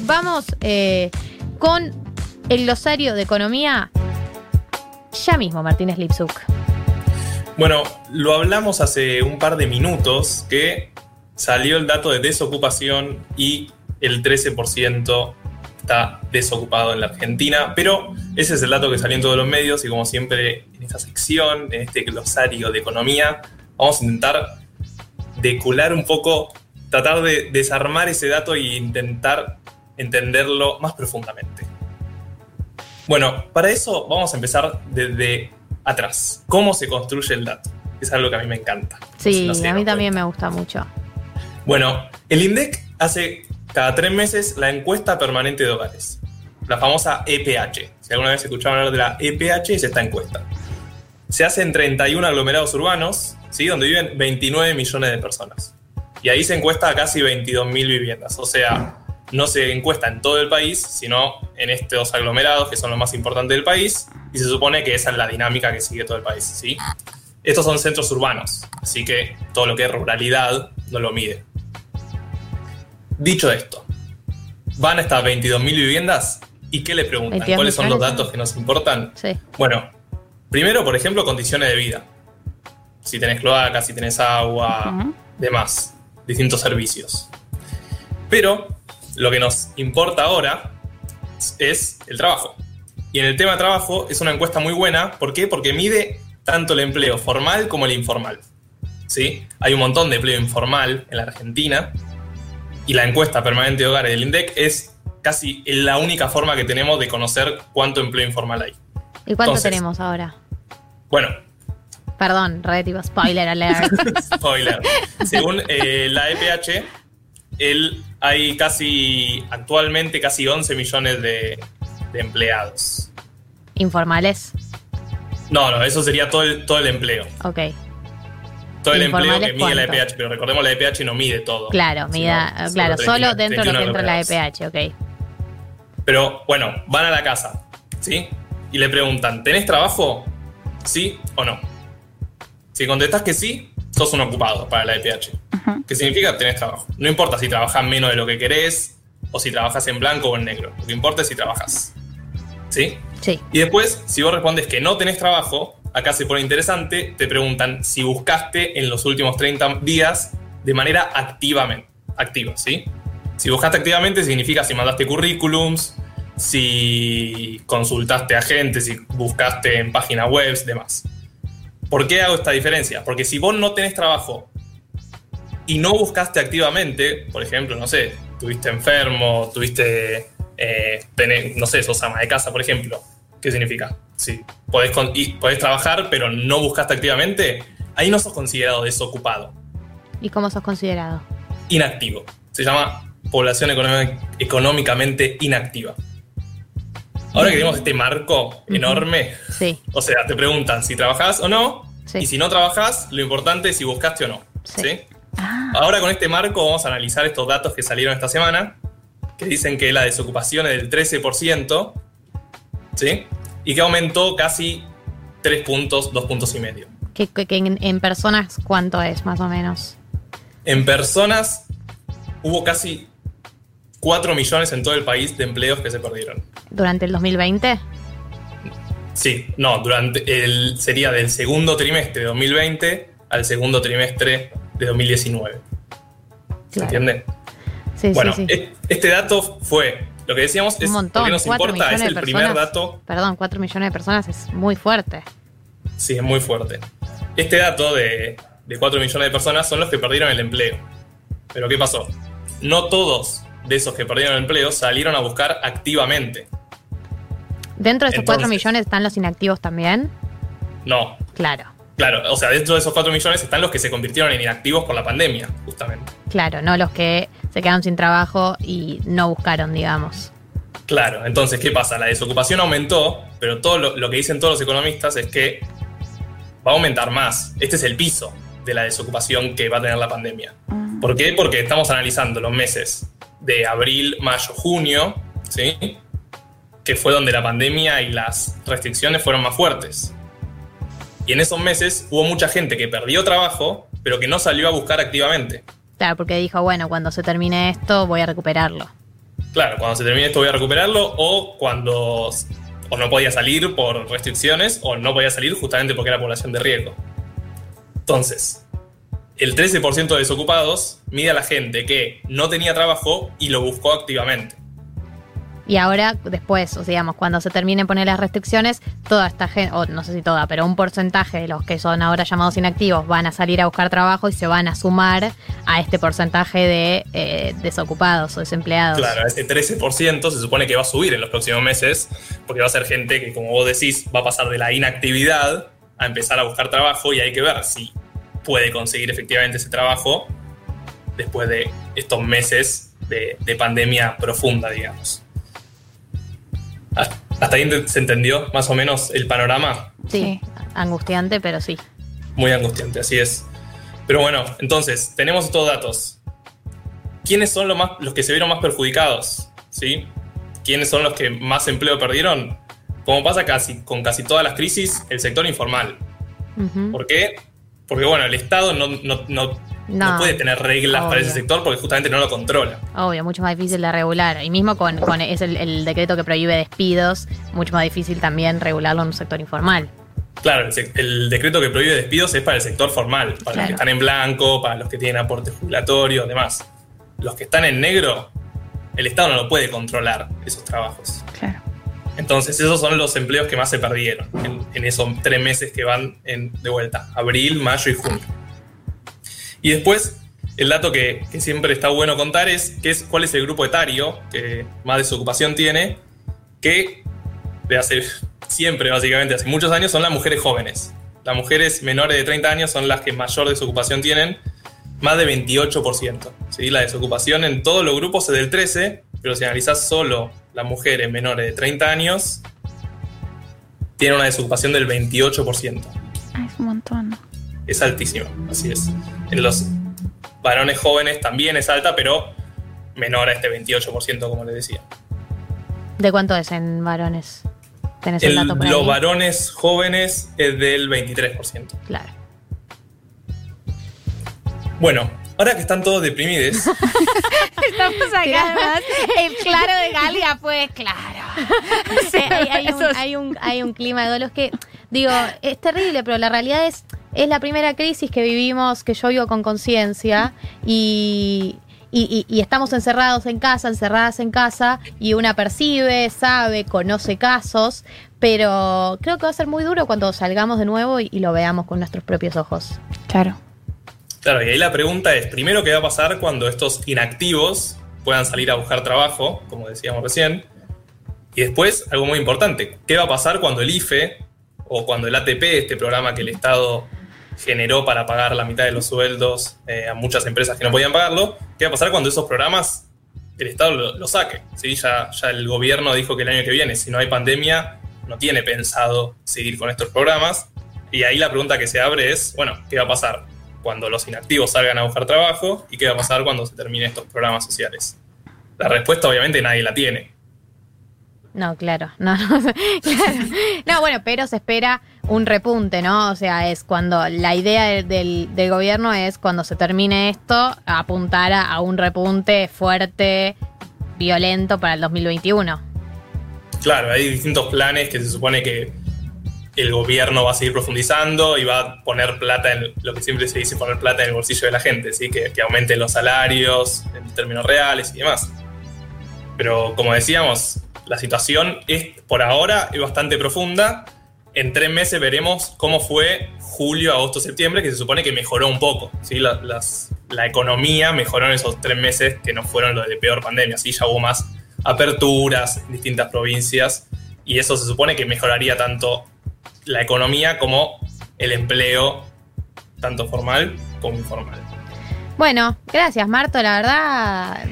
vamos eh, con el glosario de economía ya mismo, Martínez Lipsuk. Bueno, lo hablamos hace un par de minutos que salió el dato de desocupación y el 13% está desocupado en la Argentina, pero ese es el dato que salió en todos los medios y como siempre en esta sección, en este glosario de economía, vamos a intentar decular un poco, tratar de desarmar ese dato e intentar entenderlo más profundamente. Bueno, para eso vamos a empezar desde atrás. ¿Cómo se construye el dato? Es algo que a mí me encanta. Sí, a mí también me gusta mucho. Bueno, el INDEC hace cada tres meses la encuesta permanente de hogares, la famosa EPH. Si alguna vez escucharon hablar de la EPH, es esta encuesta. Se hace en 31 aglomerados urbanos, ¿sí? donde viven 29 millones de personas. Y ahí se encuesta a casi 22.000 viviendas. O sea, no se encuesta en todo el país, sino en estos aglomerados que son los más importantes del país. Y se supone que esa es la dinámica que sigue todo el país. ¿sí? Estos son centros urbanos, así que todo lo que es ruralidad no lo mide. Dicho esto, van a estas 22.000 viviendas y ¿qué le preguntan? ¿Cuáles son los datos que nos importan? Sí. Bueno, primero, por ejemplo, condiciones de vida. Si tenés cloaca, si tenés agua, demás, distintos servicios. Pero lo que nos importa ahora es el trabajo. Y en el tema trabajo es una encuesta muy buena. ¿Por qué? Porque mide tanto el empleo formal como el informal. ¿Sí? Hay un montón de empleo informal en la Argentina y la encuesta permanente de hogares del INDEC es casi la única forma que tenemos de conocer cuánto empleo informal hay. ¿Y cuánto tenemos ahora? Bueno. Perdón, relativo spoiler alert. spoiler. Según eh, la EPH, el, hay casi, actualmente casi 11 millones de, empleados. ¿Informales? No, no, eso sería todo el, todo el empleo. Ok todo el empleo que mide la EPH, pero recordemos la EPH no mide todo. Claro, mida, claro, solo, dentro de lo que entra la EPH, ok. Pero bueno, van a la casa, ¿sí? Y le preguntan, ¿tenés trabajo? ¿Sí o no? Si contestás que sí, sos un ocupado para la EPH. ¿Qué significa tenés trabajo? No importa si trabajas menos de lo que querés o si trabajas en blanco o en negro. Lo que importa es si trabajas. ¿Sí? Sí. Y después, si vos respondes que no tenés trabajo, acá se pone interesante, te preguntan si buscaste en los últimos 30 días de manera activamente, activa, ¿sí? Si buscaste activamente significa si mandaste currículums, si consultaste a gente, si buscaste en páginas web, demás. ¿Por qué hago esta diferencia? Porque si vos no tenés trabajo y no buscaste activamente, por ejemplo, no sé, tuviste enfermo, tuviste, eh, no sé, sos ama de casa, por ejemplo, ¿qué significa? Sí, podés, podés trabajar, pero no buscaste activamente, ahí no sos considerado desocupado. ¿Y cómo sos considerado? Inactivo. Se llama población económicamente inactiva. Ahora que tenemos este marco enorme, sí. o sea, te preguntan si trabajás o no, y si no trabajás, lo importante es si buscaste o no. Sí. Ah. Ahora con este marco vamos a analizar estos datos que salieron esta semana, que dicen que la desocupación es del 13%, ¿sí? y que aumentó casi 3 puntos, 2 puntos y medio. ¿Que, en, personas cuánto es más o menos? En personas hubo casi 4 millones en todo el país de empleos que se perdieron. ¿Durante el 2020? Sí, no, durante el, sería del segundo trimestre de 2020 al segundo trimestre de 2019. ¿Se entiende? Sí, bueno, sí, sí. este dato fue lo que decíamos es lo que nos importa es el primer dato. Perdón, 4 millones de personas es muy fuerte. Sí, es muy fuerte. Este dato de, de 4 millones de personas son los que perdieron el empleo. Pero ¿qué pasó? No todos de esos que perdieron el empleo salieron a buscar activamente. ¿Dentro de esos 4 millones están los inactivos también? No. Claro. Claro, o sea, dentro de esos 4 millones están los que se convirtieron en inactivos por la pandemia, justamente. Claro, no los que se quedaron sin trabajo y no buscaron, digamos. Claro, entonces, ¿qué pasa? La desocupación aumentó, pero todo lo, que dicen todos los economistas es que va a aumentar más. Este es el piso de la desocupación que va a tener la pandemia. Mm. ¿Por qué? Porque estamos analizando los meses de abril, mayo, junio, ¿sí? Que fue donde la pandemia y las restricciones fueron más fuertes. Y en esos meses hubo mucha gente que perdió trabajo, pero que no salió a buscar activamente. Claro, porque dijo, bueno, cuando se termine esto voy a recuperarlo. claro, cuando se termine esto voy a recuperarlo, o cuando o no podía salir por restricciones, o no podía salir justamente porque era población de riesgo. Entonces, el 13% de desocupados mide a la gente que no tenía trabajo y lo buscó activamente. Y ahora, después, o sea, digamos, cuando se terminen poner las restricciones, toda esta gente, o no sé si toda, pero un porcentaje de los que son ahora llamados inactivos van a salir a buscar trabajo y se van a sumar a este porcentaje de eh, desocupados o desempleados. Claro, ese 13% se supone que va a subir en los próximos meses, porque va a ser gente que, como vos decís, va a pasar de la inactividad a empezar a buscar trabajo y hay que ver si puede conseguir efectivamente ese trabajo después de estos meses de, de pandemia profunda, digamos. ¿Hasta ahí se entendió más o menos el panorama? Sí, angustiante, pero sí. Muy angustiante, así es. Pero bueno, entonces, tenemos estos datos. ¿Quiénes son los, más, los que se vieron más perjudicados? ¿Sí? ¿Quiénes son los que más empleo perdieron? Como pasa casi con casi todas las crisis, el sector informal. ¿Por qué? Porque bueno, el Estado no, no no, puede tener reglas para ese sector porque justamente no lo controla. Obvio, mucho más difícil de regular. Y mismo con, con es el, decreto que prohíbe despidos, mucho más difícil también regularlo en un sector informal. Claro, el, decreto que prohíbe despidos es para el sector formal, para los que están en blanco, para los que tienen aporte jubilatorio, demás. Los que están en negro, el Estado no lo puede controlar esos trabajos. Entonces, esos son los empleos que más se perdieron en, esos tres meses que van de vuelta: abril, mayo y junio. Y después, el dato que, siempre está bueno contar es, que es cuál es el grupo etario que más desocupación tiene, que de hace siempre, básicamente, hace muchos años, son las mujeres jóvenes. Las mujeres menores de 30 años son las que mayor desocupación tienen, más de 28%. ¿sí? La desocupación en todos los grupos es del 13%, pero si analizás solo las mujeres menores de 30 años, tienen una desocupación del 28%. Ah, es un montón es altísima, así es. En los varones jóvenes también es alta, pero menor a este 28%, como les decía. ¿De cuánto es en varones? ¿Tenés el, dato Los varones jóvenes es del 23%. Claro. Bueno, ahora que están todos deprimidos. Estamos acá. el claro de Galia fue claro. hay, un, hay, un, clima de dolos que, digo, es terrible, pero la realidad es es la primera crisis que vivimos, que yo vivo con conciencia y, y, estamos encerrados en casa, encerradas en casa, y una percibe, sabe, conoce casos, pero creo que va a ser muy duro cuando salgamos de nuevo y, lo veamos con nuestros propios ojos. Claro. Claro, y ahí la pregunta es, primero, ¿qué va a pasar cuando estos inactivos puedan salir a buscar trabajo, como decíamos recién? Y después, algo muy importante, ¿qué va a pasar cuando el IFE o cuando el ATP, este programa que el Estado generó para pagar la mitad de los sueldos eh, a muchas empresas que no podían pagarlo. ¿Qué va a pasar cuando esos programas el Estado lo, saque? ¿Sí? Ya, ya el gobierno dijo que el año que viene, si no hay pandemia, no tiene pensado seguir con estos programas. Y ahí la pregunta que se abre es, bueno, ¿qué va a pasar cuando los inactivos salgan a buscar trabajo? ¿Y qué va a pasar cuando se terminen estos programas sociales? La respuesta obviamente nadie la tiene. No, claro, no, no, claro. no, bueno, pero se espera un repunte, ¿no? O sea, es cuando la idea del, gobierno es cuando se termine esto, apuntar a, un repunte fuerte, violento para el 2021. Claro, hay distintos planes que se supone que el gobierno va a seguir profundizando y va a poner plata en lo que siempre se dice poner plata en el bolsillo de la gente, ¿sí? que, que aumenten los salarios en términos reales y demás. Pero como decíamos, la situación es por ahora es bastante profunda en tres meses veremos cómo fue julio, agosto, septiembre, que se supone que mejoró un poco. ¿sí? La, la economía mejoró en esos tres meses que no fueron los de peor pandemia. ¿sí? Ya hubo más aperturas en distintas provincias y eso se supone que mejoraría tanto la economía como el empleo, tanto formal como informal. Bueno, gracias Marto, la verdad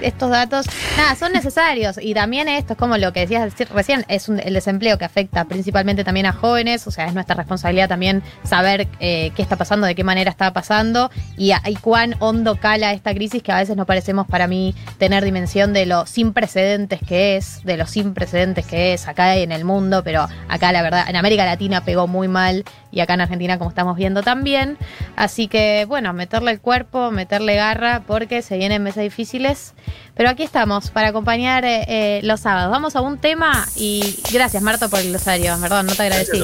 estos datos, nada, son necesarios. Y también esto es como lo que decías recién, es el desempleo que afecta principalmente también a jóvenes, o sea, es nuestra responsabilidad también saber eh, qué está pasando, de qué manera está pasando y, y, cuán hondo cala esta crisis que a veces no parecemos para mí tener dimensión de lo sin precedentes que es, de lo sin precedentes que es acá en el mundo, pero acá la verdad, en América Latina pegó muy mal y acá en Argentina como estamos viendo también. Así que bueno, meterle el cuerpo, meterle garra porque se vienen meses difíciles. Pero aquí estamos para acompañar eh, los sábados. Vamos a un tema y gracias Marto por el glosario, perdón, no te agradecí.